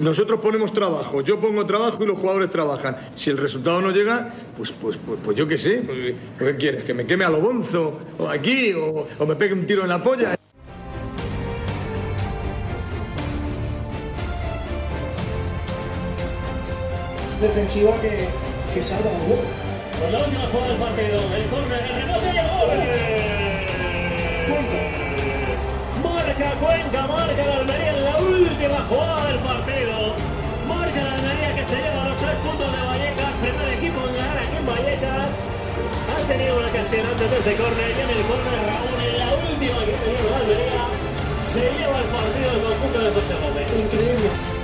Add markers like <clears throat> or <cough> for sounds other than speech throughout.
Nosotros ponemos trabajo, yo pongo trabajo y los jugadores trabajan. Si el resultado no llega, pues, pues, pues, pues yo qué sé. Pues, ¿Qué quieres? ¿Que me queme a lo bonzo? ¿O aquí? O, ¿O me pegue un tiro en la polla? defensiva que, que salga un gol. Pues la última jugada del partido, el córner, el rebote y el gol. Marca Cuenca, marca la Almería en la última jugada del partido. Tenido una ocasión antes de este córner y en el córner Raúl en la última que tenía la Almería se lleva el partido del conjunto de José Gómez. Increíble.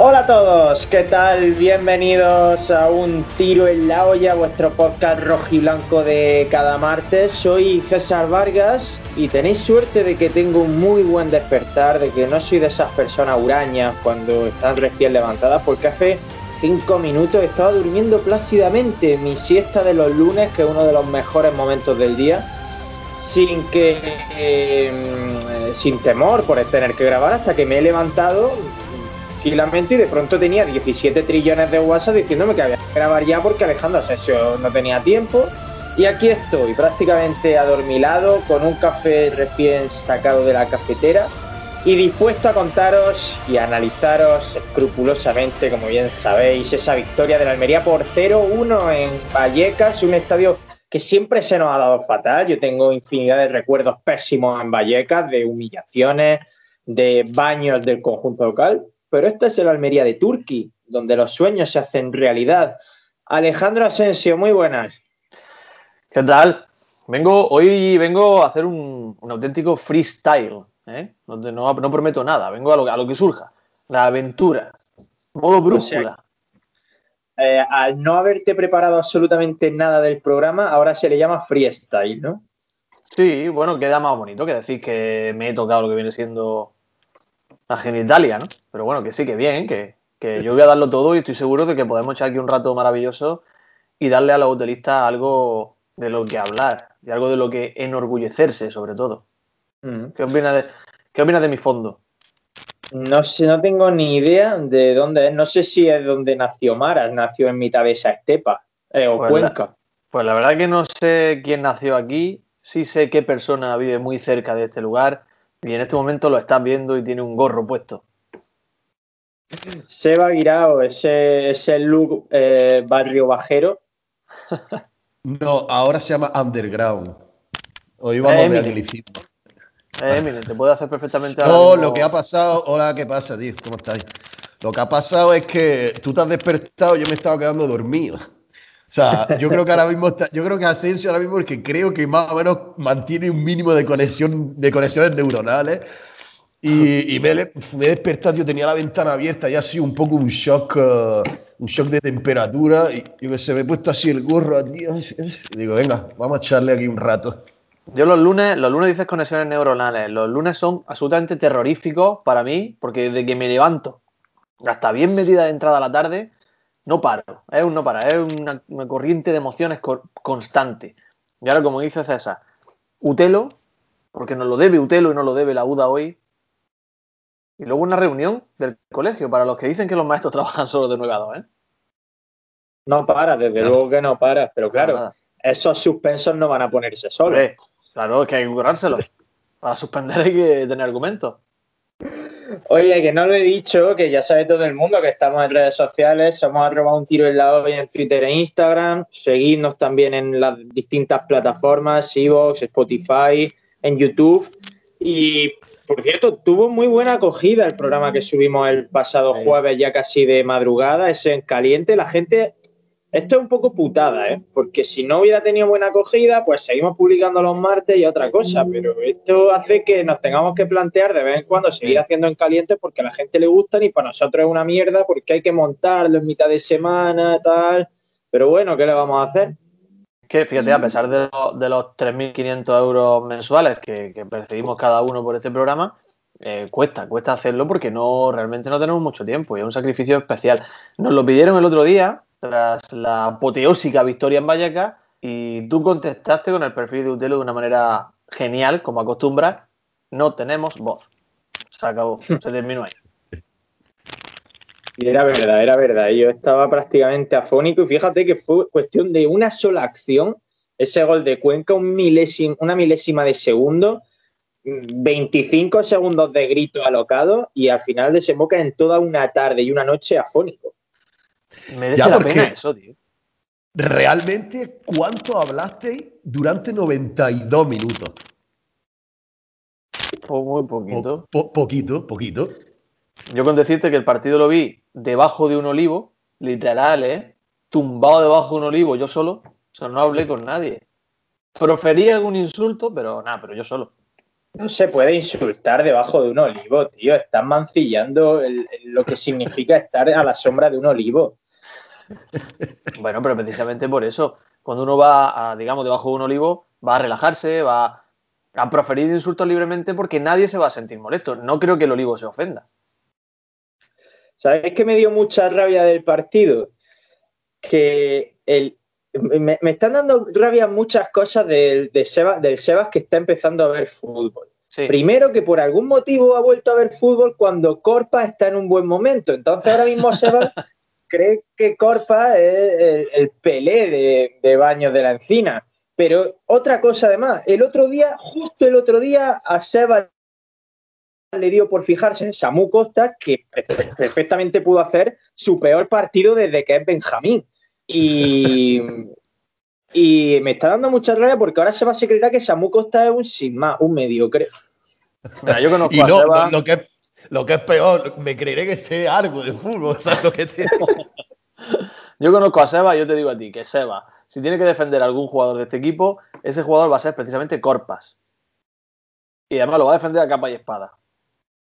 Hola a todos, ¿qué tal? Bienvenidos a un tiro en la olla, vuestro podcast rojiblanco de cada martes. Soy César Vargas y tenéis suerte de que tengo un muy buen despertar, de que no soy de esas personas hurañas cuando están recién levantadas, porque hace cinco minutos estaba durmiendo plácidamente mi siesta de los lunes, que es uno de los mejores momentos del día, sin que eh, sin temor por tener que grabar hasta que me he levantado tranquilamente y de pronto tenía 17 trillones de WhatsApp diciéndome que había que grabar ya porque Alejandro Asensio no tenía tiempo. Y aquí estoy, prácticamente adormilado, con un café recién sacado de la cafetera y dispuesto a contaros y a analizaros escrupulosamente, como bien sabéis, esa victoria de la Almería por 0-1 en Vallecas, un estadio que siempre se nos ha dado fatal. Yo tengo infinidad de recuerdos pésimos en Vallecas, de humillaciones, de baños del conjunto local, pero esta es el Almería de Turquía, donde los sueños se hacen realidad. Alejandro Asensio, muy buenas. ¿Qué tal? Vengo, hoy vengo a hacer un, un auténtico freestyle, ¿eh? donde no, no, prometo nada, vengo a lo, a lo, que surja, la aventura, modo brújula. O sea, eh, al no haberte preparado absolutamente nada del programa, ahora se le llama freestyle, ¿no? Sí, bueno, queda más bonito que decir que me he tocado lo que viene siendo la genitalia, ¿no? Pero bueno, que sí, que bien, que, que, yo voy a darlo todo y estoy seguro de que podemos echar aquí un rato maravilloso y darle a los hotelistas algo de lo que hablar y algo de lo que enorgullecerse, sobre todo. Mm. ¿Qué opinas de, qué opinas de mi fondo? No sé, no tengo ni idea de dónde es. No sé si es donde nació Maras, nació en mitad de esa estepa eh, o pues Cuenca. La, pues la verdad que no sé quién nació aquí, sí sé qué persona vive muy cerca de este lugar y en este momento lo estás viendo y tiene un gorro puesto. Seba Guirao, ese, ese look eh, barrio bajero. <laughs> no, ahora se llama Underground. Hoy vamos Eh, de anglicismo. Eh, Eminem, te puede hacer perfectamente No, lo que ha pasado. Hola, ¿qué pasa, tío? ¿Cómo estáis? Lo que ha pasado es que tú te has despertado y yo me estaba quedando dormido. O sea, yo creo que ahora mismo está- yo creo que Asensio ahora mismo es que creo que más o menos mantiene un mínimo de conexión, de conexiones neuronales. Y, y me, me he despertado, yo tenía la ventana abierta y ha sido un poco un shock, eh, un shock de temperatura. Y yo que sé, me he puesto así el gorro, tío. Y digo, venga, vamos a echarle aquí un rato. Yo los lunes, los lunes dices conexiones neuronales. Los lunes son absolutamente terroríficos para mí, porque desde que me levanto hasta bien metida de entrada a la tarde, no paro. Es un no para, es una, una corriente de emociones co- constante. Y ahora, como dice César, Utelo, porque nos lo debe Utelo y nos lo debe la UDA hoy. Y luego una reunión del colegio para los que dicen que los maestros <laughs> trabajan solo de 9 a 2, ¿eh? No para, desde No. luego que no para, pero claro, esos suspensos no van a ponerse solos. Claro, es que hay que currárselo. Para suspender hay que tener argumentos. Oye, que no lo he dicho, que ya sabe todo el mundo que estamos en redes sociales, somos arroba un tiro en la olla en Twitter e Instagram, seguidnos también en las distintas plataformas, Evox, Spotify, en YouTube. Y por cierto, tuvo muy buena acogida el programa que subimos el pasado jueves, ya casi de madrugada, ese en caliente. La gente, esto es un poco putada, ¿eh? Porque si no hubiera tenido buena acogida, pues seguimos publicando los martes y otra cosa. Pero esto hace que nos tengamos que plantear de vez en cuando seguir haciendo en caliente porque a la gente le gustan y para nosotros es una mierda porque hay que montarlo en mitad de semana, tal. Pero bueno, ¿qué le vamos a hacer? Que fíjate, a pesar de, lo- de los 3.500 euros mensuales que, que percibimos cada uno por este programa, eh, cuesta, cuesta hacerlo porque no realmente no tenemos mucho tiempo y es un sacrificio especial. Nos lo pidieron el otro día tras la apoteósica victoria en Vallecas y tú contestaste con el perfil de Utelo de una manera genial, como acostumbras. No tenemos voz. Se acabó, se terminó ahí. Y era verdad, era verdad. Yo estaba prácticamente afónico y fíjate que fue cuestión de una sola acción, ese gol de Cuenca, un milésima, una milésima de segundo, 25 segundos de grito alocado y al final desemboca en toda una tarde y una noche afónico. Merece Ya, la pena eso, tío. Realmente, ¿cuánto hablasteis durante 92 minutos? Po- Muy Po- poquito. po- poquito, poquito. Yo con decirte que el partido lo vi debajo de un olivo, literal, ¿eh? Tumbado debajo de un olivo, yo solo. O sea, no hablé con nadie. Proferí algún insulto, pero nada, pero yo solo. No se puede insultar debajo de un olivo, tío. Estás mancillando el- el- lo que significa estar a la sombra de un olivo. Bueno, pero precisamente por eso, cuando uno va, a, digamos, debajo de un olivo, va a relajarse, va a proferir insultos libremente porque nadie se va a sentir molesto. No creo que el olivo se ofenda. ¿Sabes qué me dio mucha rabia del partido? Que el, me, me están dando rabia muchas cosas del, de Seba- del Sebas que está empezando a ver fútbol. Sí. Primero que por algún motivo ha vuelto a ver fútbol cuando Corpa está en un buen momento. Entonces ahora mismo Sebas <laughs> cree que Corpa es el, el Pelé de, de Baños de la Encina. Pero otra cosa además, el otro día, justo el otro día, a Sebas le dio por fijarse en Samu Costa, que perfe- perfectamente pudo hacer su peor partido desde que es Benjamín. Y, y me está dando mucha rabia porque ahora Sebas se creerá que Samu Costa es un sin más, un mediocre. Mira, yo conozco Y a Seba- lo, lo que es, lo que es peor, me creeré que sé algo de fútbol, <laughs> ¿sabes lo que te Yo conozco a Seba y yo te digo a ti que Seba, si tiene que defender a algún jugador de este equipo, ese jugador va a ser precisamente Corpas. Y además lo va a defender a capa y espada.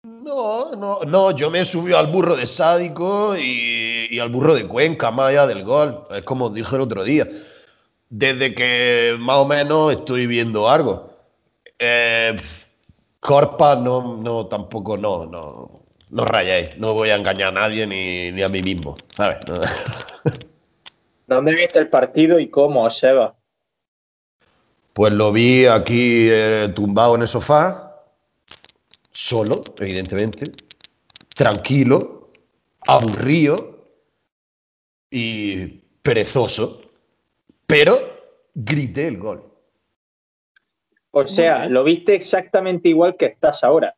No, no, no, yo me he subido al burro de Sádico y, y al burro de Cuenca, más allá del gol. Es como dije el otro día. Desde que más o menos estoy viendo algo. Eh, Corpa no, no, tampoco, no, no, no rayéis. No voy a engañar a nadie ni, ni a mí mismo, ¿sabes? <laughs> ¿Dónde viste el partido y cómo, Seba? Pues lo vi aquí eh, tumbado en el sofá, solo, evidentemente, tranquilo, aburrido y perezoso, pero grité el gol. O sea, lo viste exactamente igual que estás ahora.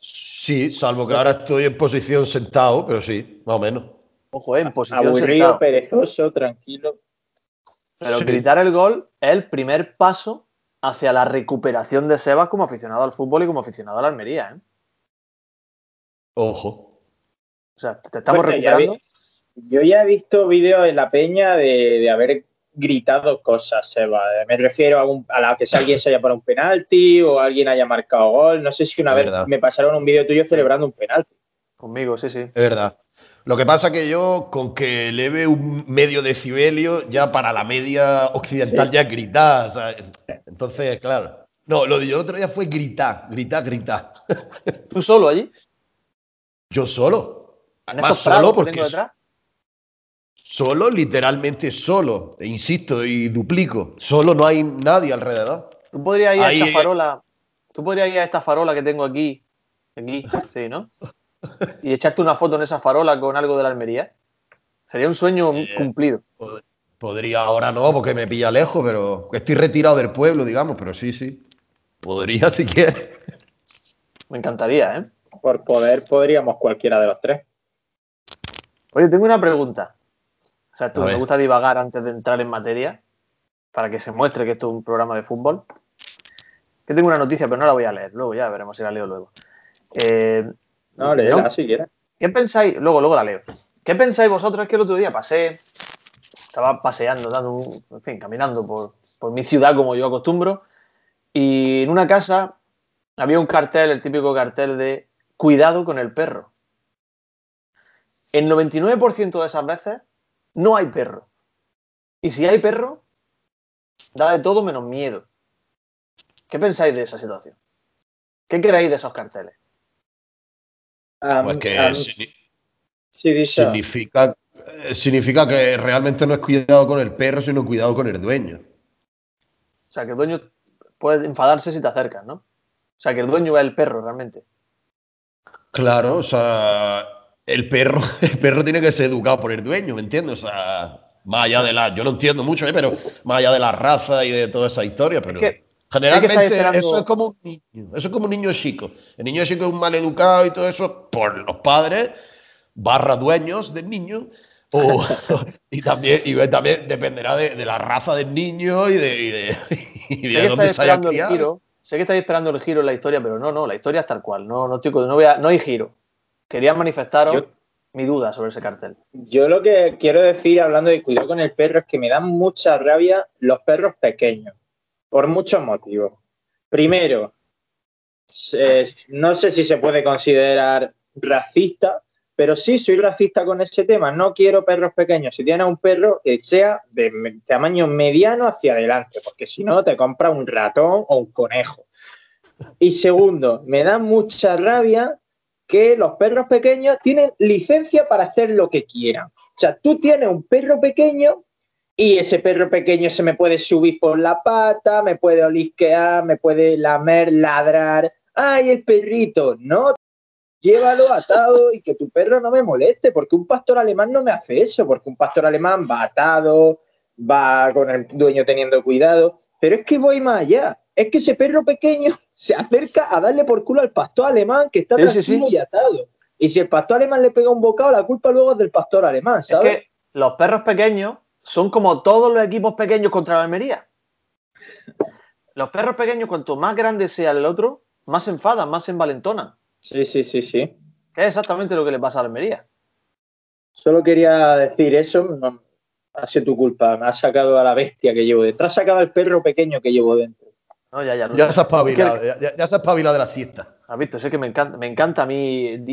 Sí, salvo que ahora estoy en posición sentado, pero sí, más o menos. Ojo, eh, en posición Aburrido, sentado. perezoso, tranquilo. Pero Sí. gritar el gol es el primer paso hacia la recuperación de Sebas como aficionado al fútbol y como aficionado a la Almería. ¿eh? Ojo. O sea, te estamos Bueno, ya recuperando. Yo ya he visto vídeos en la peña de, de haber gritado cosas, Seba. Me refiero a, un- a la que si alguien se haya para un penalti o alguien haya marcado gol. No sé si una Es vez verdad. me pasaron un vídeo tuyo celebrando un penalti. Conmigo, sí, sí. Es verdad. Lo que pasa que yo, con que eleve un medio decibelio, ya para la media occidental Sí. ya gritar. ¿sabes? Entonces, claro. No, lo de yo el otro día fue gritar, gritar, gritar. ¿Tú solo allí? Yo solo. ¿En Además, estos prados solo que porque detrás? Solo, literalmente solo. E insisto y duplico. Solo no hay nadie alrededor. Tú podrías ir a esta farola. Tú podrías ir a esta farola que tengo aquí. Aquí, sí, ¿no? Y echarte una foto en esa farola con algo de la Almería. Sería un sueño Eh. cumplido. Pod- Podría ahora no, porque me pilla lejos, pero estoy retirado del pueblo, digamos, pero sí, sí. Podría <laughs> si quieres. Me encantaría, ¿eh? Por poder podríamos cualquiera de los tres. Oye, tengo una pregunta. O sea, tú, me gusta divagar antes de entrar en materia para que se muestre que esto es un programa de fútbol. Que tengo una noticia, pero no la voy a leer. Luego ya veremos si la leo luego. Eh, No, léela si quieres. ¿Qué pensáis? Luego, luego la leo. ¿Qué pensáis vosotros? Es que el otro día pasé, estaba paseando, dando un, en fin, caminando por, por mi ciudad como yo acostumbro, y en una casa había un cartel, el típico cartel de cuidado con el perro. El 99% de esas veces no hay perro. Y si hay perro, da de todo menos miedo. ¿Qué pensáis de esa situación? ¿Qué queréis de esos carteles? A Pues que sí, significa, eh, significa que realmente no es cuidado con el perro, sino cuidado con el dueño. O sea, que el dueño puede enfadarse si te acercas, ¿no? O sea, que el dueño es el perro realmente. Claro, o sea, el perro, <laughs> el perro tiene que ser educado por el dueño, ¿me entiendes? O sea, más allá de la, yo lo entiendo mucho, ¿eh? pero más allá de la raza y de toda esa historia, pero sé que generalmente esperando- eso es como un niño, eso es como un niño chico. El niño chico es un mal educado y todo eso por los padres barra dueños del niño. o- <laughs> y también, y también dependerá de, de la raza del niño y de, y de, <laughs> y de sé que dónde se haya. Sé que estáis esperando el giro en la historia, pero no, no, la historia es tal cual. No, no, estoy, no, voy a- no hay giro. Quería manifestaros Yo- mi duda sobre ese cartel. Yo lo que quiero decir, hablando de cuidado con el perro, es que me dan mucha rabia los perros pequeños, por muchos motivos. Primero, no sé si se puede considerar racista, pero sí soy racista con ese tema. No quiero perros pequeños. Si tienes un perro que sea de tamaño mediano hacia adelante, porque si no te compra un ratón o un conejo. Y segundo, me da mucha rabia que los perros pequeños tienen licencia para hacer lo que quieran. O sea, tú tienes un perro pequeño y ese perro pequeño se me puede subir por la pata, me puede olisquear, me puede lamer, ladrar. ¡Ay, el perrito! No, llévalo atado y que tu perro no me moleste, porque un pastor alemán no me hace eso, porque un pastor alemán va atado, va con el dueño teniendo cuidado. Pero es que voy más allá. Es que ese perro pequeño <laughs> se acerca a darle por culo al pastor alemán que está sí, tranquilo sí. y atado. Y si el pastor alemán le pega un bocado, la culpa luego es del pastor alemán, Es ¿sabes? que los perros pequeños son como todos los equipos pequeños contra la Almería. Los perros pequeños, cuanto más grande sea el otro, más se enfadan, más se envalentonan. Sí, sí, sí, sí. Que es exactamente lo que le pasa a la Almería. Solo quería decir eso. No, ha sido tu culpa. Me has sacado a la bestia que llevo dentro. Has sacado al perro pequeño que llevo dentro. No, ya, ya, no Ya se ha espabilado, ¿Qué- ya, ya- ya se ha espabilado de la siesta. Has visto, sé que me encanta, me encanta a mí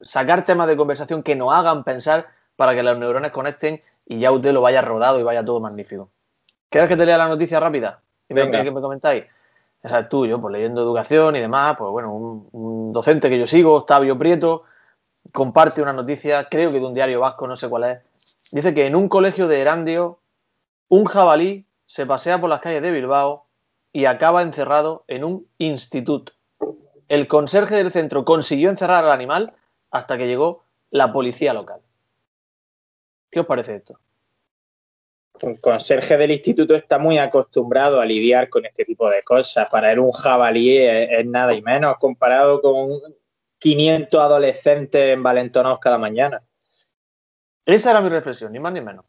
sacar temas de conversación que nos hagan pensar para que los neurones conecten y ya usted lo vaya rodado y vaya todo magnífico. ¿Quieres que te lea la noticia rápida? Y me, Venga. que me comentáis. O sea, tú, yo, pues leyendo educación y demás, pues bueno, un, un docente que yo sigo, Octavio Prieto, comparte una noticia, creo que de un diario vasco, no sé cuál es. Dice que en un colegio de Erandio, un jabalí se pasea por las calles de Bilbao y acaba encerrado en un instituto. El conserje del centro consiguió encerrar al animal hasta que llegó la policía local. ¿Qué os parece esto? Un conserje del instituto está muy acostumbrado a lidiar con este tipo de cosas. Para él un jabalí es, es nada y menos comparado con 500 adolescentes envalentonados cada mañana. Esa era mi reflexión, ni más ni menos.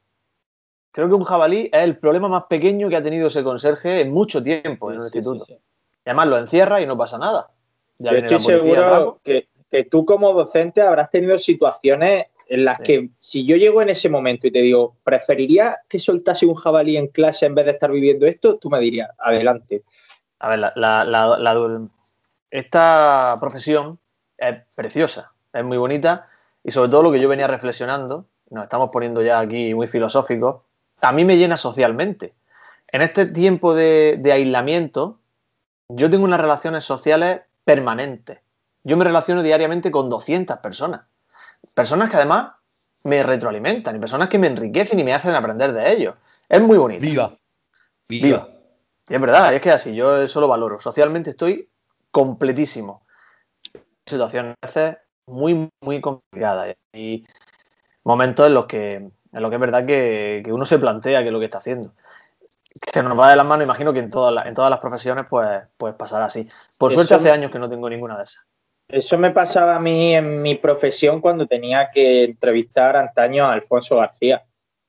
Creo que un jabalí es el problema más pequeño que ha tenido ese conserje en mucho tiempo en un Sí, instituto. sí, sí. Y además lo encierra y no pasa nada. Ya Yo viene la estoy policía seguro que, que tú como docente habrás tenido situaciones en las Sí. que si yo llego en ese momento y te digo, ¿preferiría que soltase un jabalí en clase en vez de estar viviendo esto? Tú me dirías, adelante. A ver, la- la- la- la- esta profesión es preciosa, es muy bonita y sobre todo lo que yo venía reflexionando, nos estamos poniendo ya aquí muy filosóficos, a mí me llena socialmente. En este tiempo de, de aislamiento, yo tengo unas relaciones sociales permanentes. Yo me relaciono diariamente con 200 personas. Personas que además me retroalimentan y personas que me enriquecen y me hacen aprender de ellos. Es muy bonito. Viva. Viva. Y es verdad, es que así, yo eso lo valoro. Socialmente estoy completísimo. Situaciones muy, muy complicadas. Y momentos en los que, en los que es verdad que, que uno se plantea qué es lo que está haciendo. Se nos va de las manos, imagino que en todas las, en todas las profesiones pues, pues pasará así. Por Eso- suerte hace años que no tengo ninguna de esas. Eso me pasaba a mí en mi profesión cuando tenía que entrevistar antaño a Alfonso García.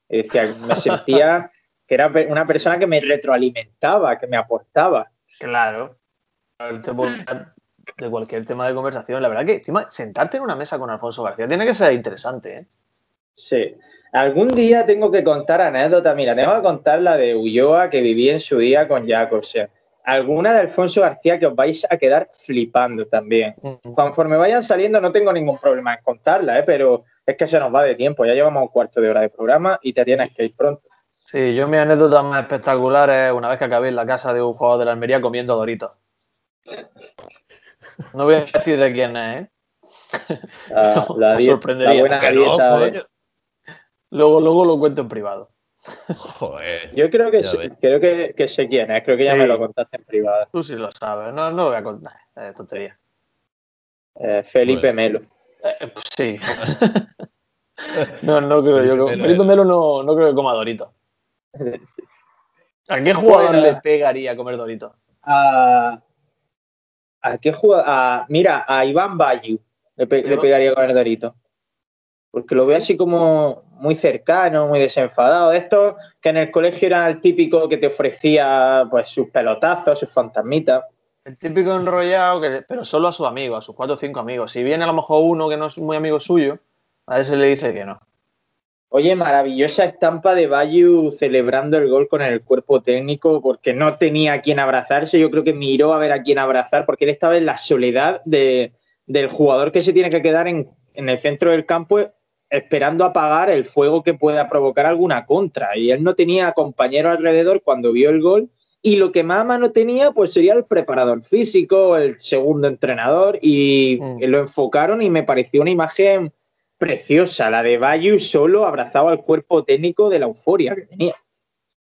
Y decía, me sentía <laughs> que era una persona que me retroalimentaba, que me aportaba. Claro. De cualquier tema de conversación. La verdad que encima, sentarte en una mesa con Alfonso García tiene que ser interesante, ¿eh? Sí. Algún día tengo que contar anécdotas. Mira, tengo que contar la de Ulloa que viví en su día con Jacobsen. Alguna de Alfonso García que os vais a quedar flipando también. Conforme vayan saliendo, no tengo ningún problema en contarla, ¿eh? pero es que se nos va de tiempo. Ya llevamos un cuarto de hora de programa y te tienes que ir pronto. Sí, yo mi anécdota más espectacular es una vez que acabé en la casa de un jugador de la Almería comiendo doritos. No voy a decir de quién es, ¿eh? La, <laughs> No, la sorprendería. la buena no, dieta. Luego, luego lo cuento en privado. Joder. Yo creo que, sé, creo que, que sé quién es, creo que ya me lo contaste en privado. Tú sí lo sabes. No, no lo voy a contar. Es tontería. Eh, Felipe Bueno. Melo. Eh, pues sí. <laughs> no, no creo yo. Felipe Melo Felipe es- Melo no, no creo que coma Dorito. ¿A qué jugador Bueno. le pegaría comer Dorito? A, ¿A qué juega? A, mira, a Iván Bayu le, pe- le pegaría con el Dorito. Porque lo veo así como muy cercano, muy desenfadado. De estos que en el colegio era el típico que te ofrecía pues sus pelotazos, sus fantasmitas. El típico enrollado, que, pero solo a sus amigos, a sus cuatro o cinco amigos. Si viene a lo mejor uno que no es muy amigo suyo, a ese le dice que no. Oye, maravillosa estampa de Bayu celebrando el gol con el cuerpo técnico porque no tenía a quien abrazarse. Yo creo que miró a ver a quién abrazar porque él estaba en la soledad de- del jugador que se tiene que quedar en, en el centro del campo esperando apagar el fuego que pueda provocar alguna contra. Y él no tenía compañero alrededor cuando vio el gol. Y lo que más a mano tenía, pues sería el preparador físico, el segundo entrenador, y Mm. lo enfocaron y me pareció una imagen preciosa, la de Bayu solo abrazado al cuerpo técnico de la euforia que tenía.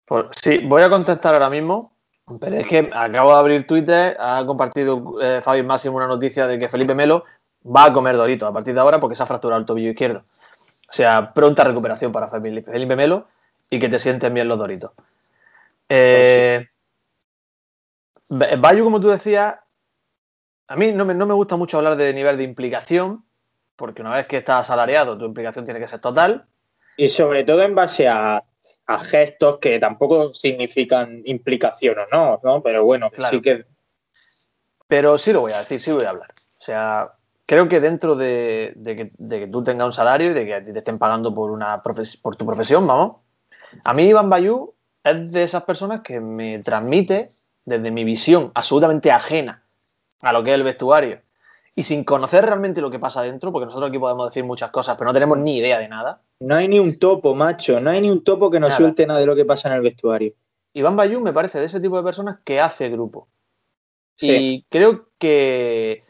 Pues, sí, voy a contestar ahora mismo, pero es que acabo de abrir Twitter, ha compartido eh, Fabi Máximo una noticia de que Felipe Melo va a comer Dorito a partir de ahora porque se ha fracturado el tobillo izquierdo. O sea, pronta recuperación para Felipe Melo y que te sienten bien los Doritos. Eh, Ba- Bayu, como tú decías, a mí no me, no me gusta mucho hablar de nivel de implicación, porque una vez que estás asalariado, tu implicación tiene que ser total. Y sobre todo en base a, a gestos que tampoco significan implicación o no, ¿no? Pero bueno, Claro. sí que Pero sí lo voy a decir, sí voy a hablar. O sea, creo que dentro de, de que, de que tú tengas un salario y de que a ti te estén pagando por, una por tu profesión, vamos. A mí Iván Bayú es de esas personas que me transmite desde mi visión absolutamente ajena a lo que es el vestuario y sin conocer realmente lo que pasa dentro, porque nosotros aquí podemos decir muchas cosas, pero no tenemos ni idea de nada. no hay ni un topo, macho, no hay ni un topo que no Nada. suelte nada de lo que pasa en el vestuario. Iván Bayú me parece de ese tipo de personas que hace grupo. Sí. Y creo que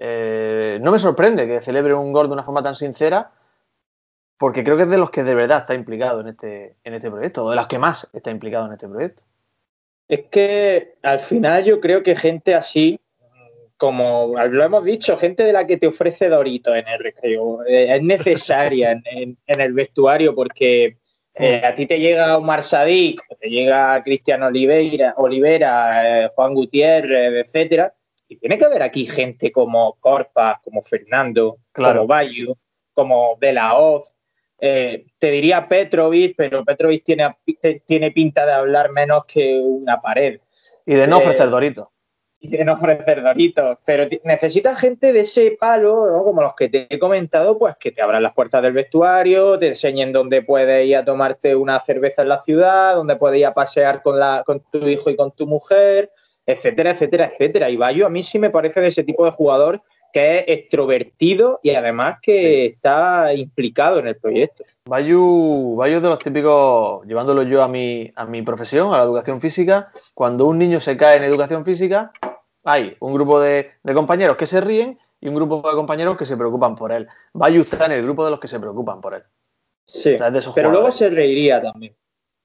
eh, no me sorprende que celebre un gol de una forma tan sincera, porque creo que es de los que de verdad está implicado en este, en este proyecto, o de los que más está implicado en este proyecto. Es que al final yo creo que gente así, como lo hemos dicho, gente de la que te ofrece Dorito en el recreo, eh, es necesaria en, <laughs> en- en el vestuario porque eh, a ti te llega Omar Sadik, te llega Cristian Oliveira, Olivera, eh, Juan Gutiérrez, etcétera, y tiene que haber aquí gente como Corpa, como Fernando, Claro. como Bayu, como De La Hoz. Eh, te diría Petrovic, pero Petrovic tiene, tiene pinta de hablar menos que una pared Y de no Eh, ofrecer Dorito. y de no ofrecer doritos. Pero necesitas gente de ese palo, ¿no? como los que te he comentado, pues que te abran las puertas del vestuario, te enseñen dónde puedes ir a tomarte una cerveza en la ciudad, dónde puedes ir a pasear con, la, con tu hijo y con tu mujer, etcétera, etcétera, etcétera. Y Bayo a mí sí me parece de ese tipo de jugador que es extrovertido y además que está implicado en el proyecto. Bayu, Bayu es de los típicos, llevándolo yo a mi, a mi profesión, a la educación física, cuando un niño se cae en educación física, hay un grupo de, de compañeros que se ríen y un grupo de compañeros que se preocupan por él. Bayu está en el grupo de los que se preocupan por él. Sí. O sea, Pero luego se reiría también.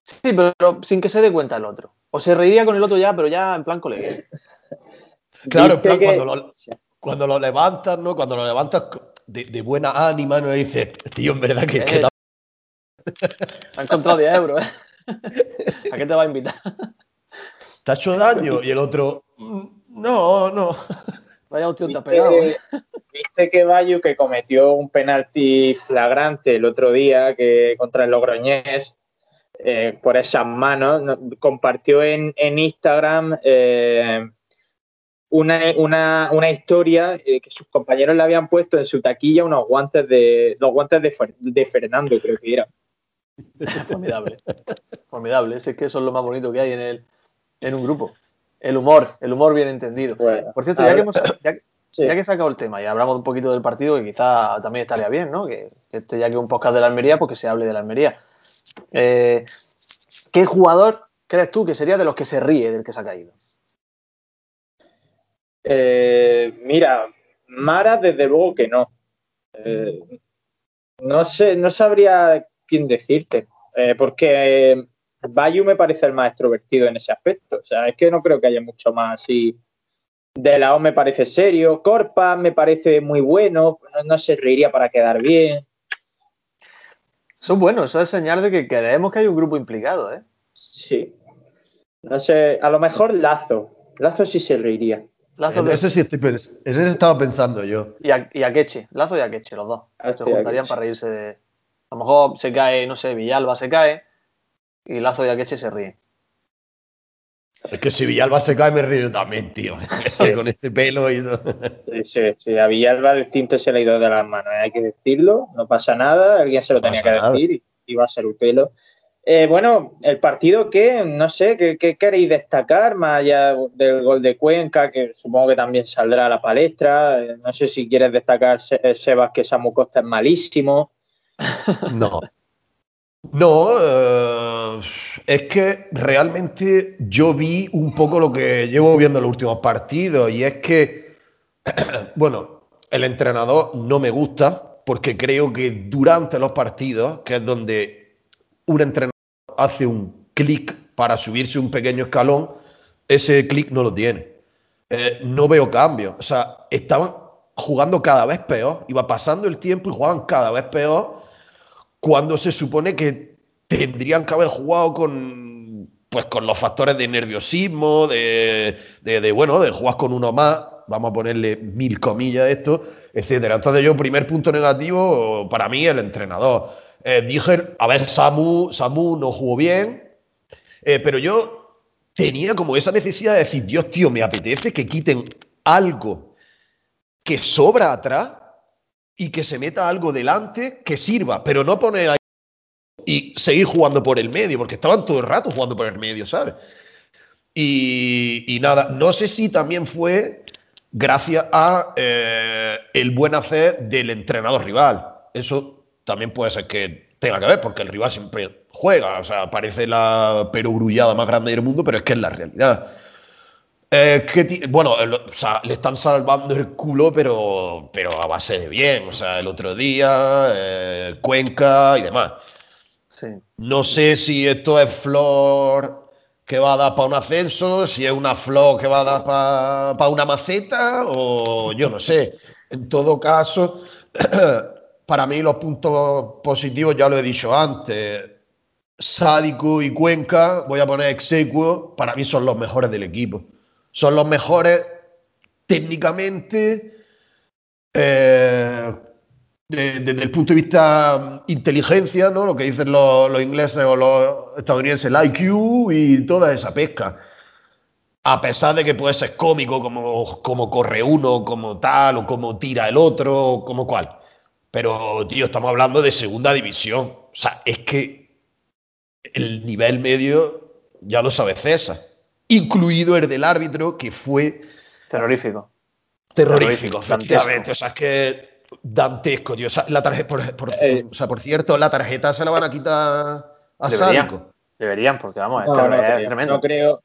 Sí, pero sin que se dé cuenta el otro. O se reiría con el otro ya, pero ya en plan colegio. Claro, en plan, que- cuando, lo, cuando lo levantas, ¿no? Cuando lo levantas de, de buena ánima, ¿no? Y dices, tío, en verdad que, que Eh. Ha encontrado 10 euros, ¿eh? ¿A qué te va a invitar? te ha hecho daño. Y el otro, "Mm, no, no. Vaya hostia, te ha ¿Viste, pegado. ¿eh? viste que Bayu, que cometió un penalti flagrante el otro día que contra el Logroñés, eh, por esas manos, no- compartió en, en Instagram eh, una, una- una historia eh, que sus compañeros le habían puesto en su taquilla unos guantes de los guantes de, Fer- de Fernando, creo que era. <laughs> Formidable. Formidable. Es que eso es lo más bonito que hay en, el, en un grupo. El humor, el humor bien entendido. Bueno, Por cierto, ya que, hemos, ya, sí. ya que he sacado el tema y hablamos un poquito del partido, que quizá también estaría bien, ¿no? Que este ya que un podcast de la Almería, pues que se hable de la Almería. Eh, ¿Qué jugador crees tú que sería de los que se ríe del que se ha caído? Eh, mira, Mara, desde luego que no. Eh, no sé, no sabría quién decirte, eh, porque Bayu me parece el más extrovertido en ese aspecto. O sea, es que no creo que haya mucho más así. De la O me parece serio, Corpa me parece muy bueno, no, no se reiría para quedar bien. Eso es bueno, eso es señal de que creemos que hay un grupo implicado, ¿eh? Sí. No sé, a lo mejor Lazo. Lazo sí se reiría. Lazo de- ese sí estoy pens- ese estaba pensando yo. y, a, y Akeche, Lazo y Akeche, los dos. Lazo Se juntarían para reírse de. A lo mejor se cae, no sé, Villalba se cae y Lazo y Akeche se ríen. Es que si Villalba se cae me río también, tío. <laughs> Con este pelo y todo. Sí, sí, sí, a Villalba el tinto se le ha ido de las manos, ¿eh? hay que decirlo, no pasa nada, alguien se lo No tenía que nada. decir y iba a ser un pelo. Eh, bueno, el partido que, no sé, ¿qué, queréis destacar más allá del gol de Cuenca, que supongo que también saldrá a la palestra? Eh, no sé si quieres destacar, eh, Sebas, que Samu Costa es malísimo. <laughs> No. No, es que realmente yo vi un poco lo que llevo viendo en los últimos partidos y es que, <clears throat> bueno, el entrenador no me gusta porque creo que durante los partidos, que es donde un entrenador hace un clic para subirse un pequeño escalón, ese clic no lo tiene. Eh, no veo cambios. O sea, estaban jugando cada vez peor, iba pasando el tiempo y jugaban cada vez peor cuando se supone que tendrían que haber jugado con pues con los factores de nerviosismo, de, de- bueno, de jugar con uno más, vamos a ponerle mil comillas a esto, etcétera. Entonces yo, primer punto negativo, para mí, el entrenador. Eh, dije, a ver, Samu, Samu no jugó bien, eh, pero yo tenía como esa necesidad de decir, Dios, tío, me apetece que quiten algo que sobra atrás y que se meta algo delante que sirva, pero no poner ahí y seguir jugando por el medio, porque estaban todo el rato jugando por el medio, ¿sabes? Y, y nada, no sé si también fue gracias a eh, el buen hacer del entrenador rival. Eso también puede ser que tenga que ver, porque el rival siempre juega, o sea, parece la perogrullada más grande del mundo, pero es que es la realidad. Eh, bueno, o sea, le están salvando el culo, pero, pero a base de bien. O sea, el otro día, eh, Cuenca y demás. No sé si esto es flor que va a dar para un ascenso, si es una flor que va a dar para una maceta, o yo no sé. En todo caso, <clears throat> para mí los puntos positivos ya lo he dicho antes. Sádico y Cuenca, voy a poner exequo, para mí son los mejores del equipo. Son los mejores técnicamente, eh, de- desde el punto de vista mm, inteligencia, ¿no? Lo que dicen los, los ingleses o los estadounidenses, el IQ y toda esa pesca. A pesar de que puede ser cómico, como, como corre uno, como tal, o como tira el otro, o como cual. Pero, tío, estamos hablando de segunda división. O sea, es que el nivel medio ya lo sabe César. Incluido el del árbitro, que fue Terrorífico. terrorífico, Terrorífico, efectivamente. O sea, es que dantesco, tío. O sea, la tarjeta, por, por- Eh. o sea, por cierto, la tarjeta se la van a quitar a Deberían. Deberían, porque vamos, No, este no es creo, tremendo. no creo,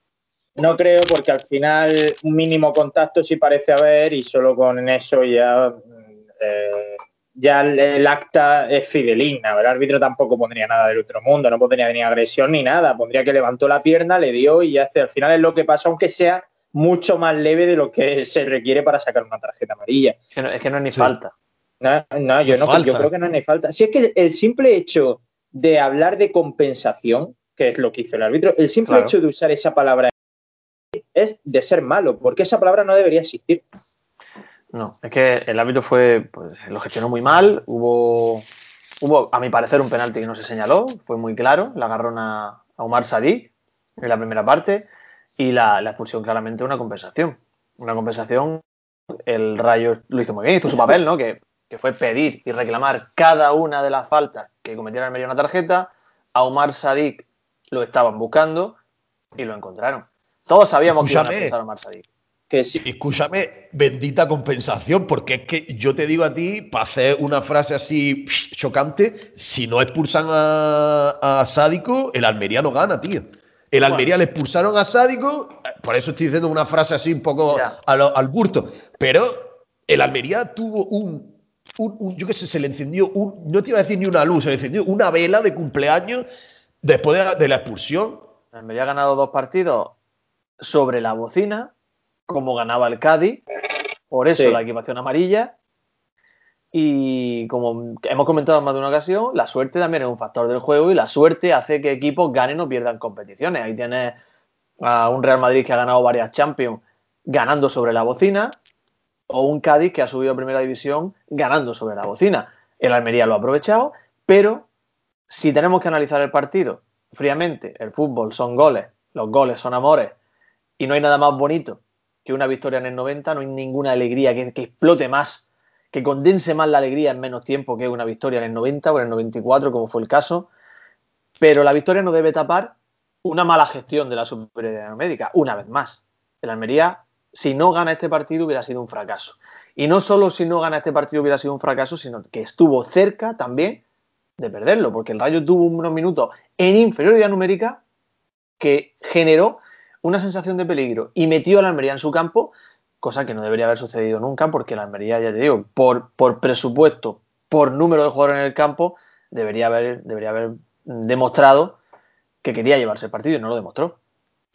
no creo, porque al final un mínimo contacto sí parece haber y solo con eso ya, mm, eh, ya el, el acta es fideligna. El árbitro tampoco pondría nada del otro mundo, no pondría ni agresión ni nada. Pondría que levantó la pierna, le dio y ya está. Al final es lo que pasa, aunque sea mucho más leve de lo que se requiere para sacar una tarjeta amarilla. Es que no es, que no es ni Sí. falta. No, no, yo, No falta. yo creo que no ni falta. Si es que el simple hecho de hablar de compensación, que es lo que hizo el árbitro, el simple Claro. hecho de usar esa palabra es de ser malo, porque esa palabra no debería existir. No, es que el árbitro fue, pues, lo gestionó muy mal. Hubo, hubo, a mi parecer, un penalti que no se señaló, fue muy claro. La agarrón a, a Omar Sadik en la primera parte y la, la expulsión claramente una compensación. Una compensación, el Rayo lo hizo muy bien, hizo su papel, ¿no? Que, que fue pedir y reclamar cada una de las faltas que cometiera el medio una tarjeta. A Omar Sadik lo estaban buscando y lo encontraron. Todos sabíamos que iban a expulsar a Omar Sadik. Que sí, Escúchame, bendita compensación, porque es que yo te digo a ti, para hacer una frase así chocante, si no expulsan a, a Sádico, el Almería no gana, tío. El Almería le expulsaron a Sádico, por eso estoy diciendo una frase así un poco Ya. a lo- al burto, pero el Almería tuvo un, un- un- yo qué sé, se le encendió, un, no te iba a decir ni una luz, se le encendió una vela de cumpleaños después de la, de la expulsión. El Almería ha ganado dos partidos sobre la bocina, como ganaba el Cádiz, por eso Sí. la equipación amarilla. Y como hemos comentado en más de una ocasión, la suerte también es un factor del juego y la suerte hace que equipos ganen o pierdan competiciones. Ahí tienes a un Real Madrid que ha ganado varias Champions ganando sobre la bocina o un Cádiz que ha subido a primera división ganando sobre la bocina. El Almería lo ha aprovechado, pero si tenemos que analizar el partido fríamente, el fútbol son goles, los goles son amores y no hay nada más bonito que una victoria en el 90, no hay ninguna alegría que, explote más, que condense más la alegría en menos tiempo que una victoria en el 90 o en el 94, como fue el caso. Pero la victoria no debe tapar una mala gestión de la superioridad numérica, una vez más. El Almería, si no gana este partido, hubiera sido un fracaso. Y no solo si no gana este partido hubiera sido un fracaso, sino que estuvo cerca también de perderlo, porque el Rayo tuvo unos minutos en inferioridad numérica que generó una sensación de peligro y metió a la Almería en su campo, cosa que no debería haber sucedido nunca, porque la Almería, ya te digo, por, por presupuesto, por número de jugadores en el campo, debería haber, debería haber demostrado que quería llevarse el partido y no lo demostró.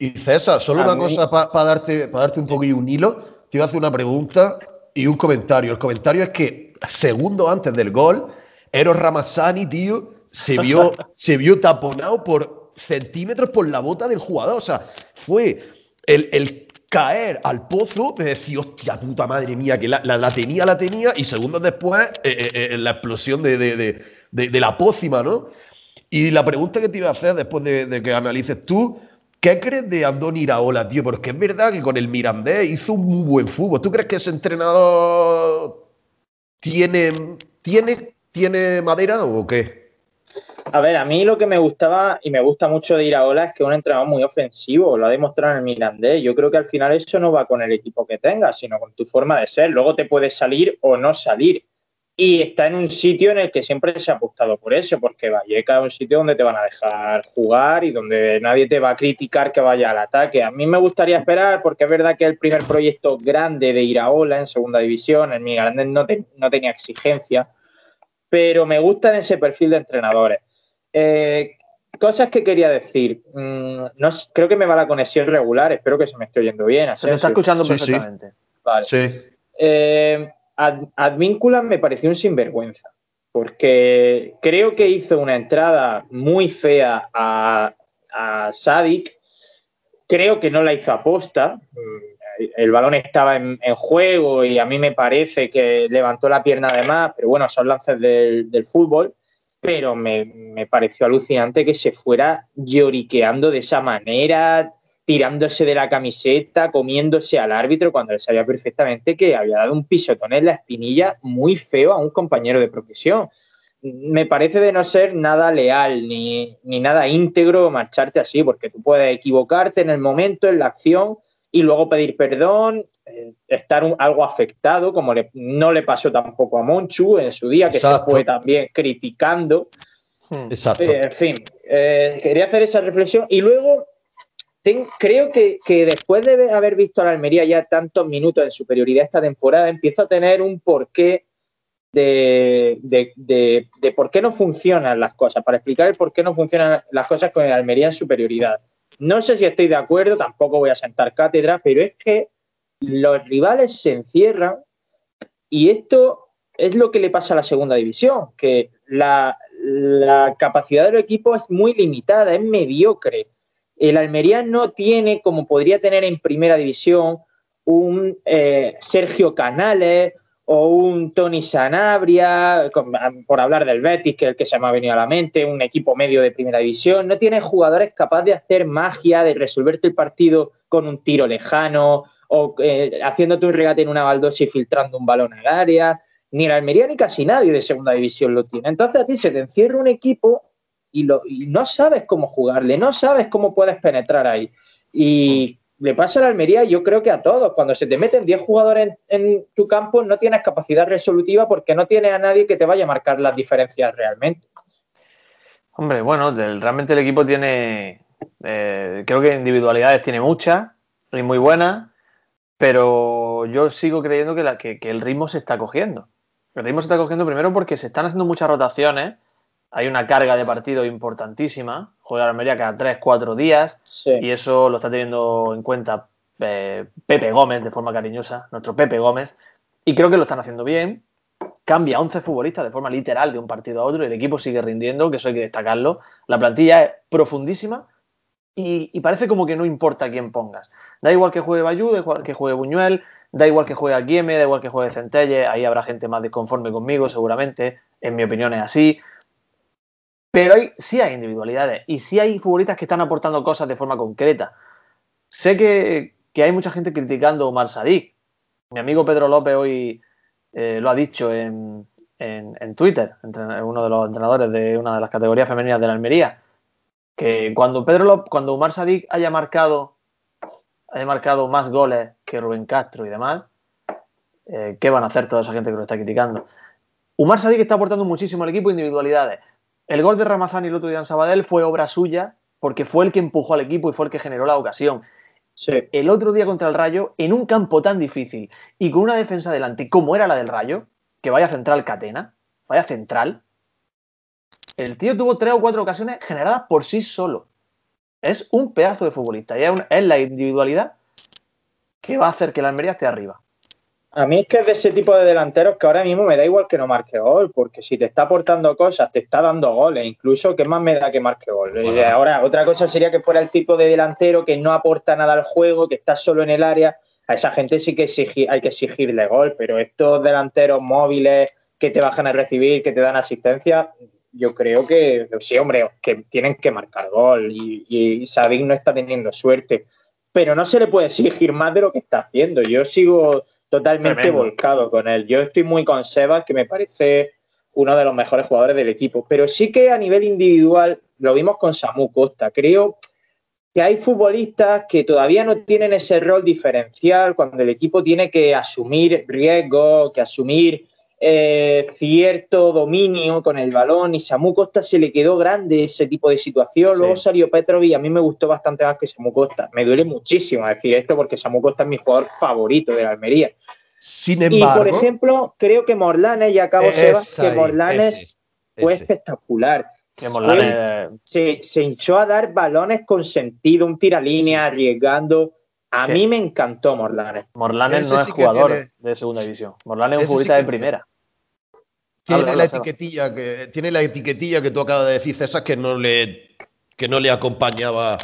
Y César, solo A una mí- cosa para darte, pa darte un poquillo un hilo, te iba a hacer una pregunta y un comentario. El comentario es que segundos antes del gol, Eros Ramazzani, tío, se vio, <laughs> se vio taponado por centímetros por la bota del jugador. O sea, fue el, el caer al pozo de decir, hostia puta madre mía, que la, la- la tenía, la tenía, y segundos después eh, eh, eh, la explosión de, de- de- de- la pócima, ¿no? Y la pregunta que te iba a hacer después de, de que analices tú, ¿qué crees de Andoni Iraola, tío? Porque es verdad que con el Mirandés hizo un muy buen fútbol. ¿Tú crees que ese entrenador tiene, tiene, tiene madera o qué? A ver, a mí lo que me gustaba y me gusta mucho de Iraola es que es un entrenador muy ofensivo, lo ha demostrado en el Mirandés. Yo creo que al final eso no va con el equipo que tengas, sino con tu forma de ser. Luego te puedes salir o no salir. Y está en un sitio en el que siempre se ha apostado por eso, porque Valleca es un sitio donde te van a dejar jugar y donde nadie te va a criticar que vaya al ataque. A mí me gustaría esperar, porque es verdad que el primer proyecto grande de Iraola en segunda división, en Mirandés no, te- no tenía exigencia, pero me gustan ese perfil de entrenadores. Eh, cosas que quería decir. Mm, no creo que me va la conexión regular. Espero que se me esté oyendo bien. Se te está escuchando Sí, sí. perfectamente. Vale. Sí. Eh, Ad- Advíncula me pareció un sinvergüenza. Porque creo que hizo una entrada muy fea a, a Sadik. Creo que no la hizo aposta. Mm, El balón estaba en, en juego y a mí me parece que levantó la pierna además, pero bueno, son lances del, del fútbol. Pero me, me pareció alucinante que se fuera lloriqueando de esa manera, tirándose de la camiseta, comiéndose al árbitro, cuando él sabía perfectamente que había dado un pisotón en la espinilla muy feo a un compañero de profesión. Me parece de no ser nada leal ni, ni nada íntegro marcharte así, porque tú puedes equivocarte en el momento, en la acción, y luego pedir perdón, eh, estar un- algo afectado, como le- no le pasó tampoco a Monchu en su día, que Exacto. se fue también criticando. Hmm. Exacto. Eh, en fin, eh, quería hacer esa reflexión y luego creo que, después de haber visto a la Almería ya tantos minutos de superioridad esta temporada, empiezo a tener un porqué de por qué no funcionan las cosas, para explicar el por qué no funcionan las cosas con el Almería en superioridad. No sé si estoy de acuerdo, tampoco voy a sentar cátedra, pero es que los rivales se encierran y esto es lo que le pasa a la segunda división, que la, la capacidad del equipo es muy limitada, es mediocre. El Almería no tiene, como podría tener en primera división, un eh, Sergio Canales o un Tony Sanabria, con- por hablar del Betis, que es el que se me ha venido a la mente, un equipo medio de primera división. No tiene jugadores capaces de hacer magia, de resolverte el partido con un tiro lejano o eh, haciéndote un regate en una baldosa y filtrando un balón al área. Ni el Almería ni casi nadie de segunda división lo tiene. Entonces a ti se te encierra un equipo y, lo, y no sabes cómo jugarle, no sabes cómo puedes penetrar ahí. Y le pasa a la Almería, yo creo que a todos. Cuando se te meten 10 jugadores en, tu campo, no tienes capacidad resolutiva porque no tienes a nadie que te vaya a marcar las diferencias realmente. Hombre, bueno, del- realmente el equipo tiene, Eh, creo que individualidades tiene muchas y muy buenas, pero yo sigo creyendo que, la, que, que el ritmo se está cogiendo. El ritmo se está cogiendo primero porque se están haciendo muchas rotaciones hay una carga de partido importantísima. Juega Almería cada 3-4 días Sí. y eso lo está teniendo en cuenta eh, Pepe Gómez de forma cariñosa, nuestro Pepe Gómez, y creo que lo están haciendo bien. Cambia 11 futbolistas de forma literal de un partido a otro y el equipo sigue rindiendo, que eso hay que destacarlo. La plantilla es profundísima y, y parece como que no importa quién pongas. Da igual que juegue Bayú, da igual que juegue Buñuel, da igual que juegue Aguieme, da igual que juegue Centelle, ahí habrá gente más desconforme conmigo seguramente, en mi opinión es así. Pero hay, sí hay individualidades y sí hay futbolistas que están aportando cosas de forma concreta. Sé que, que hay mucha gente criticando a Omar Sadik. Mi amigo Pedro López hoy eh, lo ha dicho en, en, Twitter, uno de los entrenadores de una de las categorías femeninas de la Almería, que cuando Pedro López, cuando Omar Sadik haya marcado, haya marcado más goles que Rubén Castro y demás, eh, ¿qué van a hacer toda esa gente que lo está criticando? Umar Sadik está aportando muchísimo al equipo individualidades. El gol de Ramazani el otro día en Sabadell fue obra suya porque fue el que empujó al equipo y fue el que generó la ocasión. Sí. El otro día contra el Rayo, en un campo tan difícil y con una defensa delante como era la del Rayo, que vaya central catena, vaya central, el tío tuvo tres o cuatro ocasiones generadas por sí solo. Es un pedazo de futbolista y es, es la individualidad que va a hacer que la Almería esté arriba. A mí es que es de ese tipo de delanteros que ahora mismo me da igual que no marque gol, porque si te está aportando cosas, te está dando goles, incluso, ¿qué más me da que marque gol? Y de ahora, otra cosa sería que fuera el tipo de delantero que no aporta nada al juego, que está solo en el área. A esa gente sí que hay que exigirle gol, pero estos delanteros móviles que te bajan a recibir, que te dan asistencia, yo creo que sí, hombre, que tienen que marcar gol y, y Sadik no está teniendo suerte. Pero no se le puede exigir más de lo que está haciendo. Yo sigo totalmente Tremendo. volcado con él. Yo estoy muy con Sebas, que me parece uno de los mejores jugadores del equipo. Pero sí que a nivel individual, lo vimos con Samu Costa. Creo que hay futbolistas que todavía no tienen ese rol diferencial cuando el equipo tiene que asumir riesgos, que asumir eh, cierto dominio con el balón y Samu Costa se le quedó grande ese tipo de situación. Sí. Luego salió Petrovic y a mí me gustó bastante más que Samu Costa. Me duele muchísimo decir esto porque Samu Costa es mi jugador favorito de la Almería. Sin Y embargo. por ejemplo, creo que Morlanes, y acabo Sebas, que Morlanes ese, fue ese. espectacular. Que Morlanes, Se, se hinchó a dar balones con sentido, un tiralínea, arriesgando. A Sí. mí me encantó Morlanes. Morlanes Ese no es sí jugador tiene- de segunda división. Morlanes es un sí futbolista de tiene- primera. Tiene Habla, la Seba. etiquetilla que tiene la etiquetilla que tú acabas de decir, César, que no le que no le acompañaba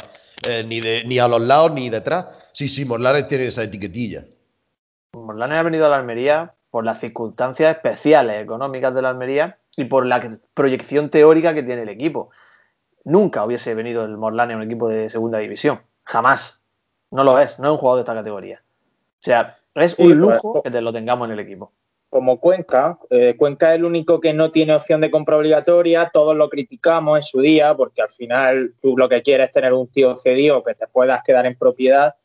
eh, ni de ni a los lados ni detrás. Sí, sí, Morlanes tiene esa etiquetilla. Morlanes ha venido a la Almería por las circunstancias especiales económicas de la Almería y por la proyección teórica que tiene el equipo. Nunca hubiese venido el Morlanes a un equipo de segunda división. Jamás. No lo es. No es un jugador de esta categoría. O sea, es Sí, un pues, lujo que te lo tengamos en el equipo. Como Cuenca, eh, Cuenca es el único que no tiene opción de compra obligatoria, todos lo criticamos en su día, porque al final tú lo que quieres es tener un tío cedido que te puedas quedar en propiedad,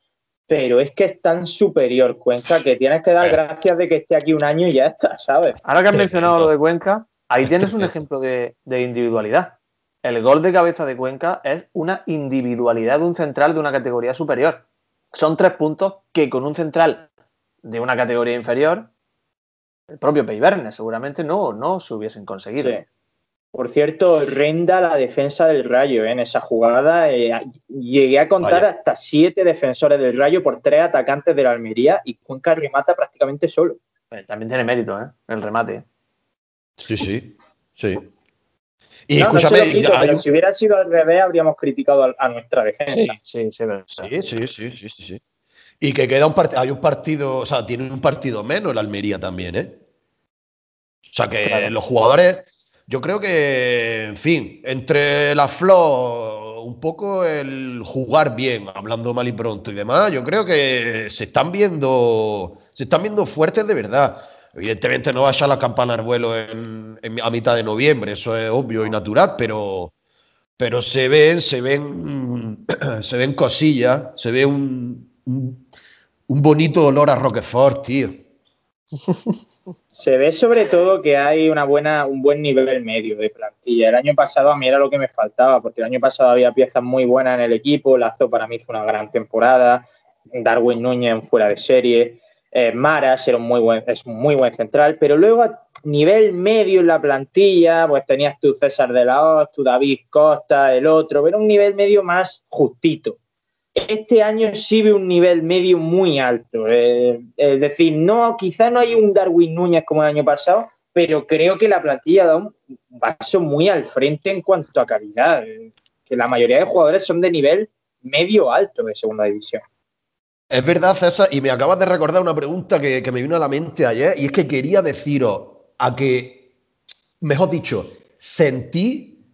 pero es que es tan superior Cuenca que tienes que dar gracias de que esté aquí un año y ya está, ¿sabes? Ahora que has mencionado lo de Cuenca, ahí tienes un ejemplo de, de individualidad. El gol de cabeza de Cuenca es una individualidad de un central de una categoría superior. Son tres puntos que con un central de una categoría inferior, el propio Peiverne seguramente no, no se hubiesen conseguido. Sí. Por cierto, renda la defensa del Rayo ¿eh? en esa jugada. eh, llegué a contar Vaya. hasta siete defensores del Rayo por tres atacantes de la Almería y Cuenca remata prácticamente solo. Eh, También tiene mérito, ¿eh? El remate. Sí, sí. Sí. Y No, no se escúchame, lo quito, pero un- si hubiera sido al revés, habríamos criticado a, a nuestra defensa. Sí, sí, sí, sí, sí, sí. Y que queda un partido, hay un partido, o sea, tiene un partido menos el Almería también, ¿eh? O sea que Claro. los jugadores, yo creo que, en fin, entre la flor, un poco el jugar bien, hablando mal y pronto y demás, yo creo que se están viendo, se están viendo fuertes de verdad. Evidentemente no va a echar la campana al vuelo en- en- a mitad de noviembre, eso es obvio y natural, pero, pero se ven, se ven, <clears throat> se ven cosillas, se ve un, un, un bonito olor a Roquefort, tío. <laughs> Se ve sobre todo que hay una buena, un buen nivel medio de plantilla. El año pasado a mí era lo que me faltaba, porque el año pasado había piezas muy buenas en el equipo. Lazo para mí hizo una gran temporada. Darwin Núñez fuera de serie. Eh, Maras era un muy buen, es un muy buen central, pero luego a nivel medio en la plantilla, pues tenías tú César de la Hoz, tú David Costa, el otro, pero un nivel medio más justito. Este año sí ve un nivel medio muy alto. eh, es decir, no, quizá no hay un Darwin Núñez como el año pasado, pero creo que la plantilla da un paso muy al frente en cuanto a calidad. eh, que la mayoría de jugadores son de nivel medio alto de segunda división. Es verdad, César, y me acabas de recordar una pregunta que, que me vino a la mente ayer, y es que quería deciros a que, mejor dicho, sentí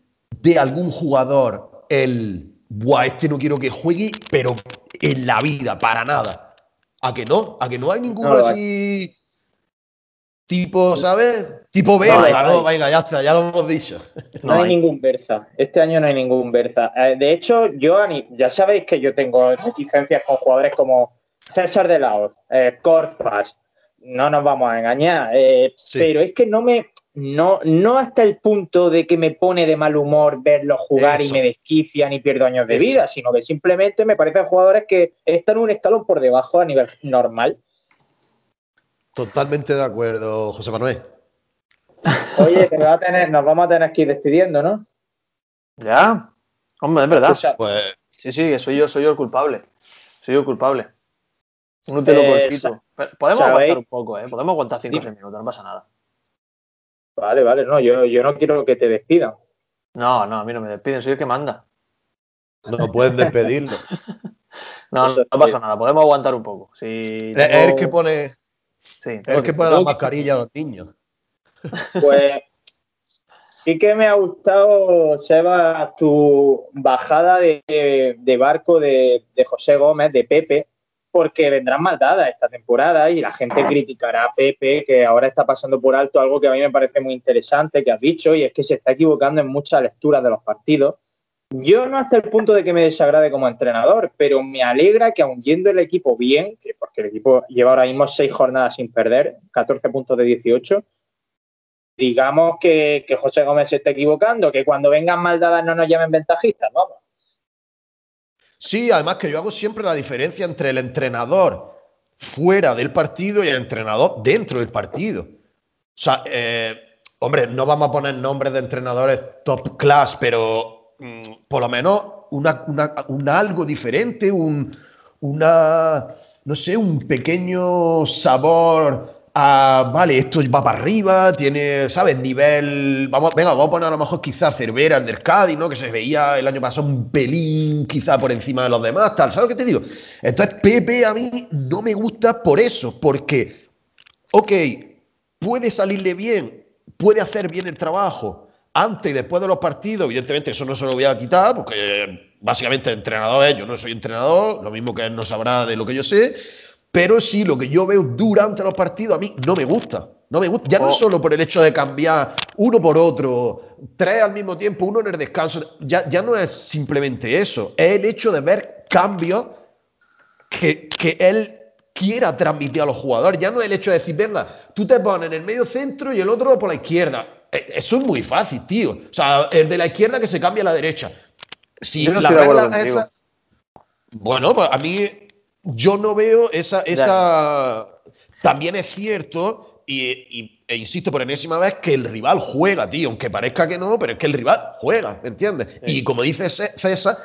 de algún jugador el, buah, este no quiero que juegue, pero en la vida, para nada. ¿A que no? ¿A que no hay ninguno No lo hay. así tipo, ¿sabes? Tipo hay, verga, no. Venga, ya está, ya lo hemos dicho. No, hay, ningún Berza. Este año no hay ningún Berza. Eh, de hecho, yo, ya sabéis que yo tengo reticencias con jugadores como César de la Hoz, eh, Corpas. No nos vamos a engañar. eh, Sí. Pero es que no me. No, no hasta el punto de que me pone de mal humor verlos jugar y me desquician y pierdo años de Eso. vida, sino que simplemente me parecen jugadores que están un escalón por debajo a nivel normal. Totalmente de acuerdo, José Manuel. Oye, que va a tener, nos vamos a tener que ir despidiendo, ¿no? Ya. Hombre, es verdad. Pues Sí, sí, soy yo, soy yo el culpable. Soy yo el culpable. Un útero Eh, cortito. Podemos ¿sabéis? aguantar un poco, ¿eh? Podemos aguantar 5 o Dime. 6 minutos, no pasa nada. Vale, vale, no, yo, yo no quiero que te despidan. No, no, a mí no me despiden, soy el que manda. no pueden despedirlo. <laughs> No, no, es no pasa nada, podemos aguantar un poco. Si Es tengo- el que pone, Sí, es el que pone la mascarilla a los niños. <laughs> Pues sí que me ha gustado, Seba, tu bajada de, de barco de, de José Gómez, de Pepe, porque vendrán mal dadas esta temporada y la gente criticará a Pepe, que ahora está pasando por alto algo que a mí me parece muy interesante que has dicho, y es que se está equivocando en muchas lecturas de los partidos. Yo no hasta el punto de que me desagrade como entrenador, pero me alegra que aun yendo el equipo bien, que porque el equipo lleva ahora mismo seis jornadas sin perder, 14 puntos de 18, digamos que, que José Gómez se está equivocando, que cuando vengan mal dadas no nos llamen ventajistas, vamos. Sí, además que yo hago siempre la diferencia entre el entrenador fuera del partido y el entrenador dentro del partido. O sea, eh, hombre, no vamos a poner nombres de entrenadores top class, pero mm, por lo menos una, una- un algo diferente, un, una, no sé, un pequeño sabor a, vale, esto va para arriba, tiene, ¿sabes? Nivel, vamos, venga, vamos a poner a lo mejor quizá Cervera, el Cádiz, ¿no? Que se veía el año pasado un pelín quizá por encima de los demás, tal, ¿sabes lo que te digo? Entonces, Pepe a mí no me gusta por eso, porque, ok, puede salirle bien, puede hacer bien el trabajo antes y después de los partidos, evidentemente eso no se lo voy a quitar, porque básicamente entrenador es, yo no soy entrenador, lo mismo que él no sabrá de lo que yo sé, pero sí, lo que yo veo durante los partidos a mí no me gusta. No me gusta. Ya no Oh. es solo por el hecho de cambiar uno por otro, tres al mismo tiempo, uno en el descanso. Ya, ya no es simplemente eso. Es el hecho de ver cambios que, que él quiera transmitir a los jugadores. Ya no es el hecho de decir, venga, tú te pones en el medio centro y el otro por la izquierda. Eh, Eso es muy fácil, tío. O sea, el de la izquierda que se cambie a la derecha. Si Yo no la de regla esa- Bueno, pues a mí yo no veo esa. esa... También es cierto, y, y- e insisto por enésima vez, que el rival juega, tío. Aunque parezca que no, pero es que el rival juega, ¿me entiendes? Sí. Y como dice Ce- César,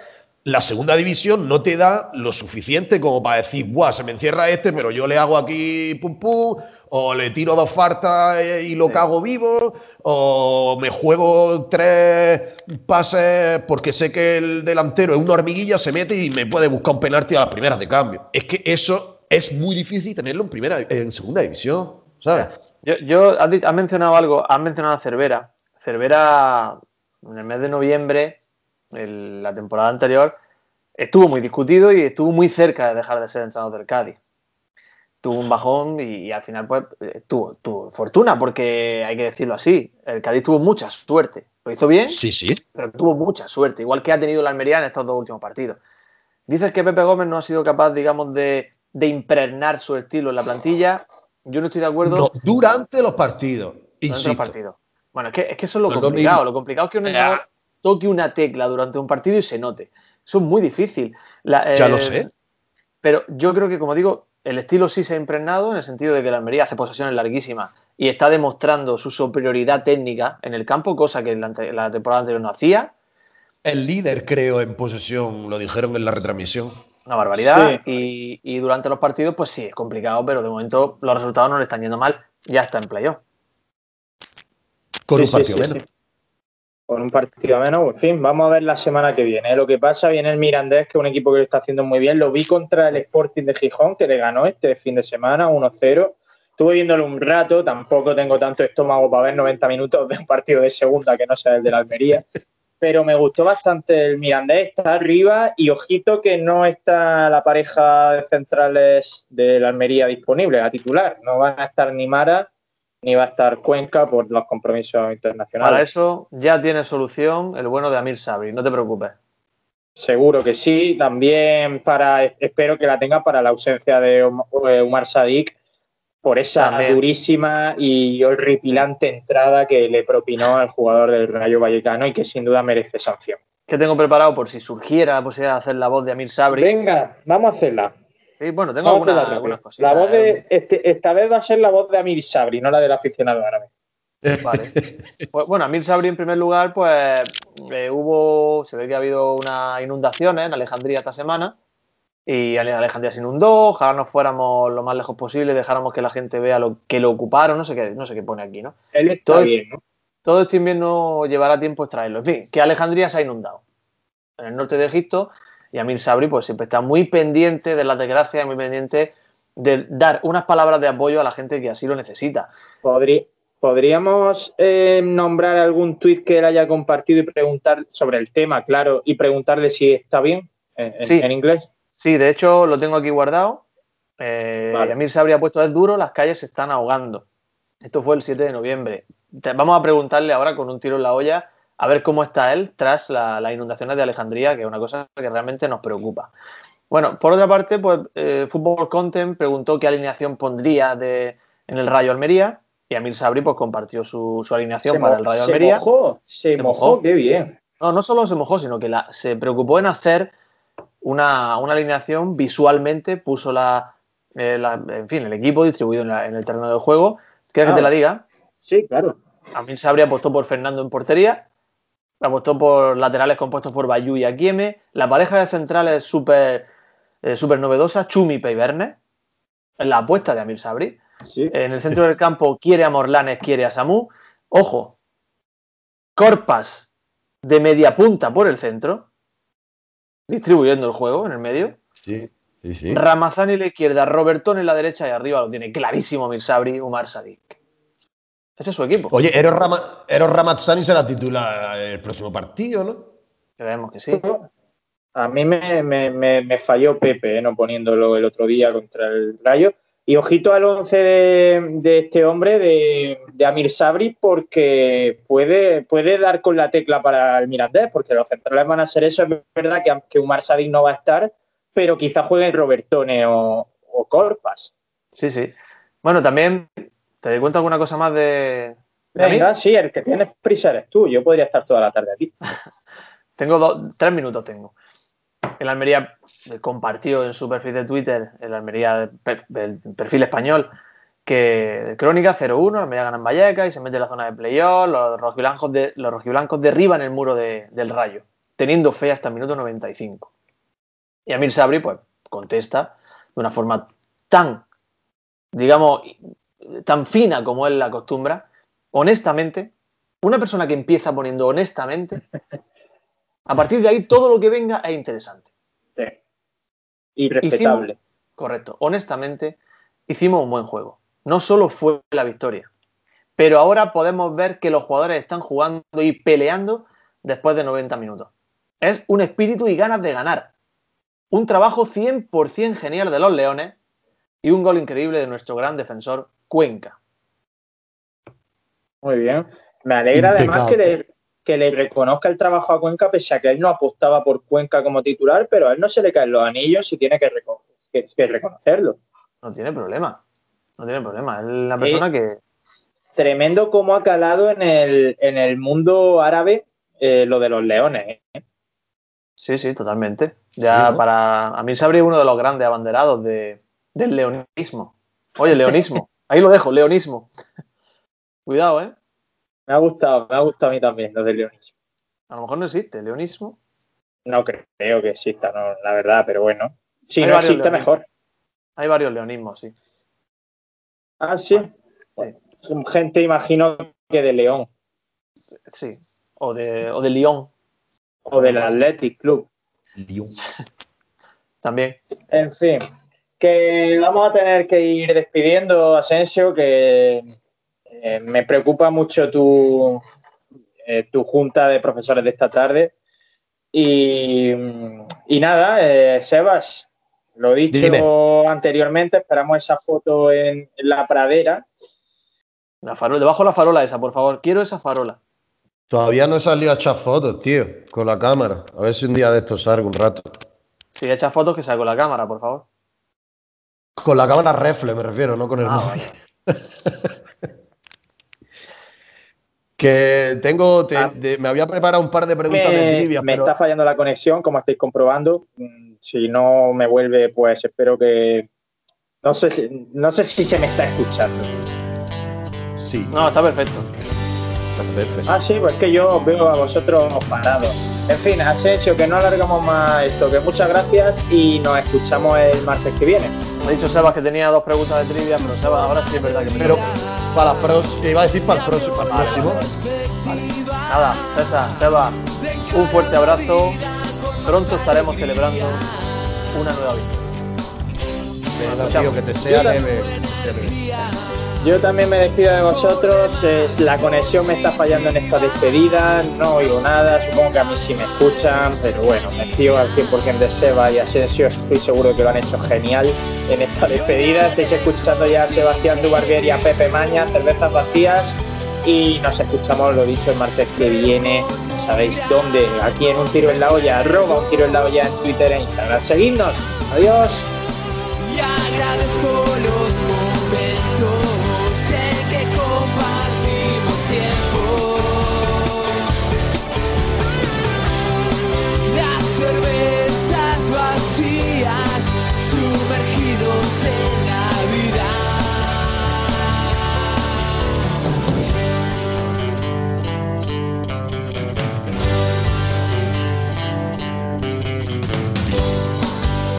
la segunda división no te da lo suficiente como para decir, Buah, se me encierra este, pero yo le hago aquí pum pum, o le tiro dos fartas eh, y lo Sí. cago vivo, o me juego tres pases porque sé que el delantero es una hormiguilla, se mete y me puede buscar un penalti a las primeras de cambio. Es que eso es muy difícil tenerlo en primera, en segunda división, ¿sabes? Yo, yo has, di- has mencionado algo, has mencionado a Cervera. Cervera, en el mes de noviembre, el- la temporada anterior, estuvo muy discutido y estuvo muy cerca de dejar de ser entrenador del Cádiz. Tuvo un bajón y, y al final pues eh, tuvo, tuvo fortuna, porque hay que decirlo así. El Cádiz tuvo mucha suerte. Lo hizo bien, Sí, sí. pero tuvo mucha suerte, igual que ha tenido la Almería en estos dos últimos partidos. Dices que Pepe Gómez no ha sido capaz, digamos, de, de impregnar su estilo en la plantilla. yo no estoy de acuerdo No, durante los partidos. durante Insisto. los partidos. Bueno, es que, es que eso es lo complicado. Lo complicado es que un entrenador toque una tecla durante un partido y se note. Eso es muy difícil. La- Ya lo eh, sé. Pero yo creo que, como digo, el estilo sí se ha impregnado en el sentido de que la Almería hace posesiones larguísimas y está demostrando su superioridad técnica en el campo, cosa que la, la temporada anterior no hacía. El líder, creo, en posesión, lo dijeron en la retransmisión. Una barbaridad. Sí. Y, y durante los partidos, pues sí, es complicado, pero de momento los resultados no le están yendo mal. Ya está en playoff. Con Sí, un partido sí, menos. Con un partido menos, en fin, vamos a ver la semana que viene. Lo que pasa, viene el Mirandés, que es un equipo que lo está haciendo muy bien. Lo vi contra el Sporting de Gijón, que le ganó este fin de semana, 1-0. Estuve viéndolo un rato, tampoco tengo tanto estómago para ver 90 minutos de un partido de segunda que no sea el de la Almería. Pero me gustó bastante el Mirandés, está arriba y ojito que no está la pareja de centrales de la Almería disponible, la titular. No van a estar ni Mara ni va a estar Cuenca por los compromisos internacionales. Para eso ya tiene solución el bueno de Amir Sabri, no te preocupes. Seguro que sí. También para espero que la tenga para la ausencia de Om- eh, Umar Sadik por esa También. durísima y horripilante entrada que le propinó al jugador del Rayo Vallecano y que sin duda merece sanción. ¿Qué tengo preparado por si surgiera la posibilidad de hacer la voz de Amir Sabri? Venga, vamos a hacerla. Sí, bueno, tengo Vamos a algunas, cositas. La voz ¿eh? de, este- esta vez va a ser la voz de Amir Sabri, no la del aficionado árabe. Vale. <laughs> Pues, bueno, Amir Sabri en primer lugar, pues eh, hubo, se ve que ha habido unas inundaciones en Alejandría esta semana y Ale- Alejandría se inundó, ojalá nos fuéramos lo más lejos posible, dejáramos que la gente vea lo que lo ocuparon, no sé qué, no sé qué pone aquí, ¿no? Él está Todo- bien, ¿no? Todo este invierno llevará tiempo extraerlo. En fin, que Alejandría se ha inundado en el norte de Egipto y Amir Sabri pues siempre está muy pendiente de las desgracias, muy pendiente de dar unas palabras de apoyo a la gente que así lo necesita. Podrí- ¿Podríamos eh, nombrar algún tuit que él haya compartido y preguntar sobre el tema, claro, y preguntarle si está bien en, en- Sí. en inglés? Sí, de hecho lo tengo aquí guardado. Eh, Vale. Amir Sabri ha puesto es duro, las calles se están ahogando. Esto fue el 7 de noviembre. Te- vamos a preguntarle ahora con un tiro en la olla a ver cómo está él tras la- las inundaciones de Alejandría, que es una cosa que realmente nos preocupa. Bueno, por otra parte, pues eh, Fútbol Content preguntó qué alineación pondría de, en el Rayo Almería y Amir Sabri pues compartió su, su alineación Se para el Rayo se Almería. mojó, se, Se mojó, mojó. qué bien. No, no solo se mojó, sino que la- se preocupó en hacer una, una alineación visualmente, puso la, eh, la- en fin, el equipo distribuido en, la- en el terreno del juego. ¿Quieres Ah. que te la diga? Sí, claro. Amin Sabri apostó por Fernando en portería, apostó por laterales compuestos por Bayú y Akieme, la pareja de centrales súper eh, novedosa, Chumi y Verne, la apuesta de Amir Sabri. Sí. En el centro del campo quiere a Morlanes, quiere a Samu. Ojo, Corpas de media punta por el centro, distribuyendo el juego en el medio. Sí, sí, sí. Ramazani en la izquierda, Robertón en la derecha y arriba lo tiene clarísimo Mirsabri, Umar Sadik. Ese es su equipo. Oye, Eros, Rama, Eros Ramazzani será titular el próximo partido, ¿no? Creemos que sí. A mí me, me- me- me falló Pepe, eh, no poniéndolo el otro día contra el Rayo. Y ojito al once de, de este hombre, de, de Amir Sabri, porque puede, puede dar con la tecla para el Mirandés, porque los centrales van a ser eso. Es verdad que, que Umar Sadik no va a estar, pero quizá juegue Robertone o, o Corpas. Sí, sí. Bueno, también te cuento alguna cosa más de, de? Venga, sí, el que tienes prisa eres tú. Yo podría estar toda la tarde aquí. <laughs> Tengo dos, tres minutos tengo. El Almería compartió en su perfil de Twitter, el Almería el perfil español, que Crónica 0-1, Almería gana en Vallecas y se mete en la zona de playoff, los rojiblancos, de, los rojiblancos derriban el muro de- del rayo, teniendo fe hasta el minuto 95. Y Amir Sabri, pues, contesta de una forma tan, digamos, tan fina como él la acostumbra, honestamente, una persona que empieza poniendo honestamente, a partir de ahí todo lo que venga es interesante. Sí. Irrespetable. Correcto. Honestamente, hicimos un buen juego. No solo fue la victoria, pero ahora podemos ver que los jugadores están jugando y peleando después de 90 minutos. Es un espíritu y ganas de ganar. Un trabajo 100% genial de los Leones y un gol increíble de nuestro gran defensor Cuenca. Muy bien. Me alegra además que le, que le reconozca el trabajo a Cuenca, pese a que él no apostaba por Cuenca como titular, pero a él no se le caen los anillos y tiene que, reco- que- que reconocerlo. No tiene problema. No tiene problema. Es una persona que. Tremendo cómo ha calado en el, en el mundo árabe eh, lo de los leones. ¿eh? Sí, sí, totalmente. Ya Sí, ¿no? para. A mí se abrió uno de los grandes abanderados de, del leonismo. Oye, leonismo. <laughs> Ahí lo dejo, leonismo. <laughs> Cuidado, ¿eh? Me ha gustado, me ha gustado a mí también lo del leonismo. A lo mejor no existe, leonismo. No creo que exista, no, la verdad, pero bueno. Si Hay no existe, leonismos. mejor. Hay varios leonismos, sí. Ah, sí. Gente, imagino que de León Sí. O de, o de Lyon o del Athletic Club. <laughs> también. En fin, que vamos a tener que ir despidiendo, Asensio, que eh, me preocupa mucho tu, eh, tu junta de profesores de esta tarde. Y, y nada, eh, Sebas, lo he dicho Dime. anteriormente, esperamos esa foto en, en la pradera. La farola, debajo la farola esa, por favor. Quiero esa farola. Todavía no he salido a echar fotos, tío, con la cámara. A ver si un día de estos salgo un rato. Si echas fotos, que saco la cámara, por favor. Con la cámara refle, me refiero, no con el Ah, móvil. <laughs> Que tengo, te- Ah. de- me había preparado un par de preguntas de Me, trivia, me pero está fallando la conexión, como estáis comprobando. Mm, Si no me vuelve, pues espero que. No sé si, no sé si se me está escuchando. sí, No, está perfecto. Perfecto. Ah, sí, pues que yo os veo a vosotros parados. En fin, Asensio, que no alargamos más esto, que muchas gracias y nos escuchamos el martes que viene. Me ha dicho Sebas que tenía dos preguntas de trivia, pero Sebas, ahora sí es verdad que me Pero toca. para la próxima, iba a decir para el próximo, para el próximo. Nada, César, Sebas, un fuerte abrazo. Pronto estaremos celebrando una nueva vida. Que te sea leve. Yo también me despido de vosotros. la conexión me está fallando en esta despedida. No oigo nada. Supongo que a mí sí me escuchan. Pero bueno, me fío al 100% de Seba y Asensio. Estoy seguro que lo han hecho genial en esta despedida. Estáis escuchando ya a Sebastián Dubarguer y a Pepe Maña, cervezas vacías. Y nos escuchamos, lo dicho, el martes que viene. Sabéis dónde. Aquí en Un Tiro en la Olla. Arroba Un Tiro en la Olla en Twitter e Instagram. Seguidnos. Adiós.